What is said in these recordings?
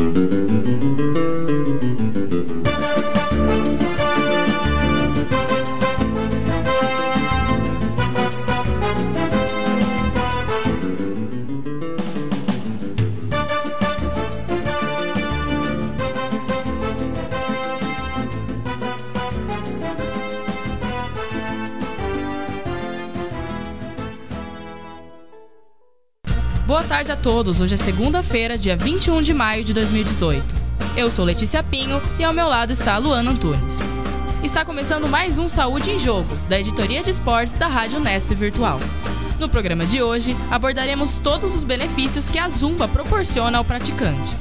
Música Boa tarde a todos. Hoje é segunda-feira, dia 21 de maio de 2018. Eu sou Letícia Pinho e ao meu lado está Luana Antunes. Está começando mais um Saúde em Jogo, da editoria de esportes da Rádio Nesp Virtual. No programa de hoje, abordaremos todos os benefícios que a Zumba proporciona ao praticante.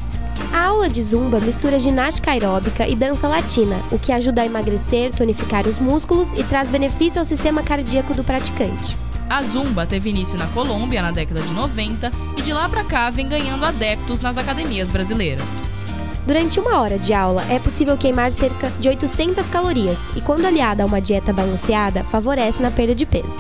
A aula de Zumba mistura ginástica aeróbica e dança latina, o que ajuda a emagrecer, tonificar os músculos e traz benefício ao sistema cardíaco do praticante. A Zumba teve início na Colômbia na década de 90 e de lá para cá vem ganhando adeptos nas academias brasileiras. Durante uma hora de aula, é possível queimar cerca de 800 calorias e, quando aliada a uma dieta balanceada, favorece na perda de peso.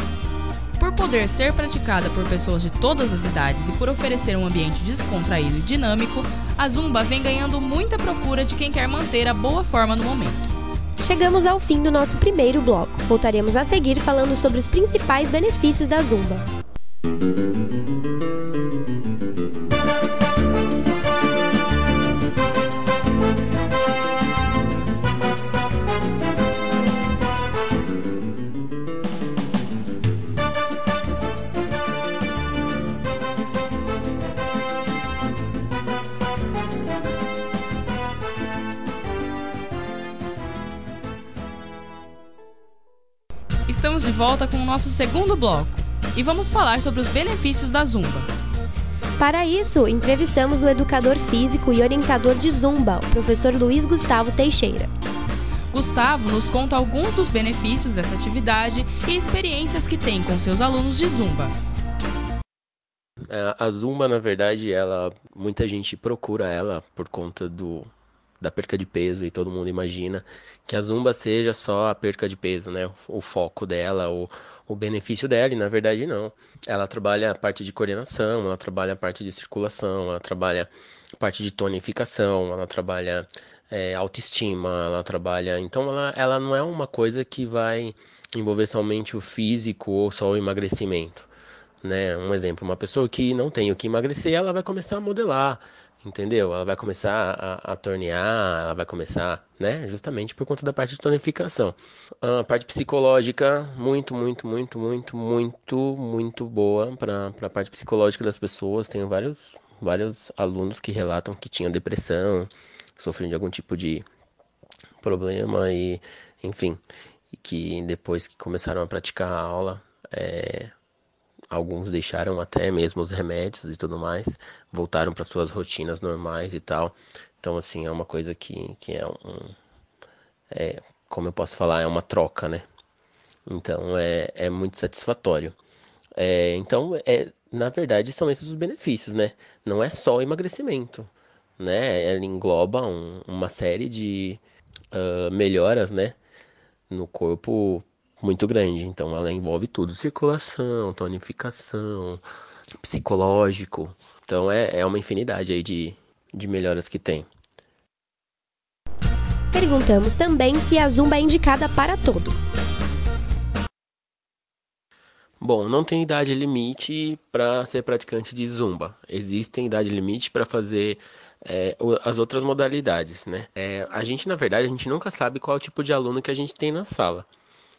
Por poder ser praticada por pessoas de todas as idades e por oferecer um ambiente descontraído e dinâmico, a Zumba vem ganhando muita procura de quem quer manter a boa forma no momento. Chegamos ao fim do nosso primeiro bloco. Voltaremos a seguir falando sobre os principais benefícios da Zumba. Estamos de volta com o nosso segundo bloco e vamos falar sobre os benefícios da Zumba. Para isso, entrevistamos o educador físico e orientador de Zumba, o professor Luiz Gustavo Teixeira. Gustavo nos conta alguns dos benefícios dessa atividade e experiências que tem com seus alunos de Zumba. É, A Zumba, na verdade, ela muita gente procura ela por conta do da perca de peso e todo mundo imagina que a Zumba seja só a perca de peso, né? O foco dela, o, o benefício dela, e na verdade não. Ela trabalha a parte de coordenação, ela trabalha a parte de circulação, ela trabalha a parte de tonificação, ela trabalha é, autoestima, ela trabalha. Então ela, ela não é uma coisa que vai envolver somente o físico ou só o emagrecimento. Né? Um exemplo, uma pessoa que não tem o que emagrecer, ela vai começar a modelar, entendeu? Ela vai começar a, a tornear, ela vai começar, né? Justamente por conta da parte de tonificação. A parte psicológica, muito, muito, muito, muito, muito, muito boa para a parte psicológica das pessoas. Tenho vários, vários alunos que relatam que tinham depressão, sofrendo de algum tipo de problema e, enfim, que depois que começaram a praticar a aula, é, alguns deixaram até mesmo os remédios e tudo mais, voltaram para suas rotinas normais e tal. Então, assim, é uma coisa que, que é um. É, como eu posso falar, é uma troca, né? Então, é, é muito satisfatório. É, então, é, na verdade, são esses os benefícios, né? Não é só emagrecimento, né? Ela engloba um- uma série de ah, melhoras, né? No corpo muito grande. Então ela envolve tudo: circulação, tonificação, psicológico. Então é, é uma infinidade aí de, de melhoras que tem. Perguntamos também se a Zumba é indicada para todos. Bom, não tem idade limite para ser praticante de zumba. Existem idade limite para fazer é, as outras modalidades, né? É, a gente, na verdade, a gente nunca sabe qual tipo de aluno que a gente tem na sala.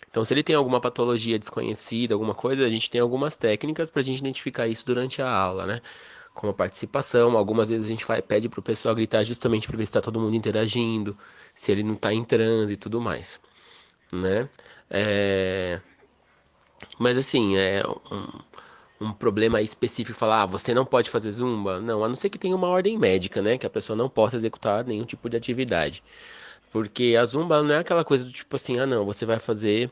Então, se ele tem alguma patologia desconhecida, alguma coisa, a gente tem algumas técnicas para a gente identificar isso durante a aula, né? Como a participação, algumas vezes a gente vai, pede para o pessoal gritar justamente para ver se está todo mundo interagindo, se ele não está em transe e tudo mais, né? É, Mas assim, é um, um problema específico falar, ah, você não pode fazer zumba? Não, a não ser que tenha uma ordem médica, né? Que a pessoa não possa executar nenhum tipo de atividade. Porque a zumba não é aquela coisa do tipo assim, ah, não, você vai fazer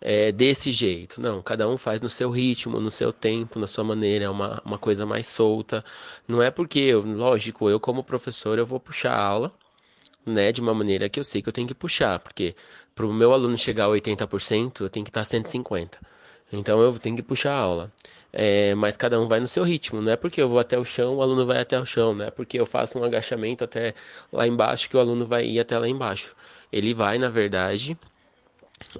é, desse jeito. Não, cada um faz no seu ritmo, no seu tempo, na sua maneira, é uma, uma coisa mais solta. Não é porque, eu, lógico, eu como professor, eu vou puxar a aula, né, de uma maneira que eu sei que eu tenho que puxar, porque para o meu aluno chegar a 80%, eu tenho que estar a 150%. Então eu tenho que puxar a aula. É, mas cada um vai no seu ritmo, não é porque eu vou até o chão, o aluno vai até o chão, não é porque eu faço um agachamento até lá embaixo que o aluno vai ir até lá embaixo. Ele vai, na verdade,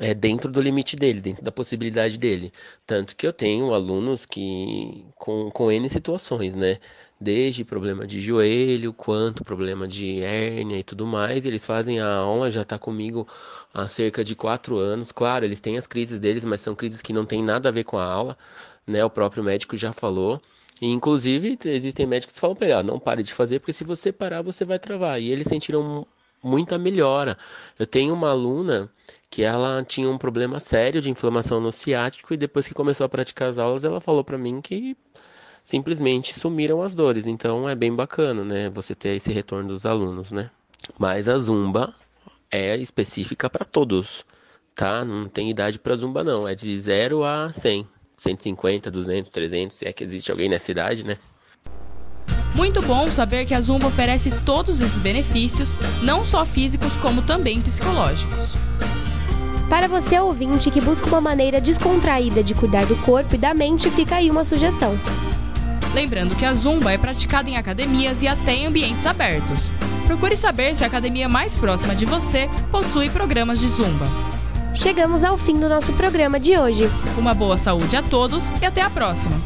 é dentro do limite dele, dentro da possibilidade dele. Tanto que eu tenho alunos que com, com N situações, né? Desde problema de joelho, quanto problema de hérnia e tudo mais. Eles fazem a aula, já está comigo há cerca de quatro anos. Claro, eles têm as crises deles, mas são crises que não tem nada a ver com a aula né? O próprio médico já falou. E, inclusive, existem médicos que falam para ele, ah, não pare de fazer, porque se você parar, você vai travar. E eles sentiram muita melhora. Eu tenho uma aluna que ela tinha um problema sério de inflamação no ciático e depois que começou a praticar as aulas, ela falou para mim que simplesmente sumiram as dores. Então é bem bacana, né, você ter esse retorno dos alunos, né? Mas a zumba é específica para todos, tá? Não tem idade para zumba não, é de 0 a 100. 150, 200, 300, se é que existe alguém nessa idade, né? Muito bom saber que a Zumba oferece todos esses benefícios, não só físicos, como também psicológicos. Para você ouvinte que busca uma maneira descontraída de cuidar do corpo e da mente, fica aí uma sugestão. Lembrando que a Zumba é praticada em academias e até em ambientes abertos. Procure saber se a academia mais próxima de você possui programas de Zumba. Chegamos ao fim do nosso programa de hoje. Uma boa saúde a todos e até a próxima!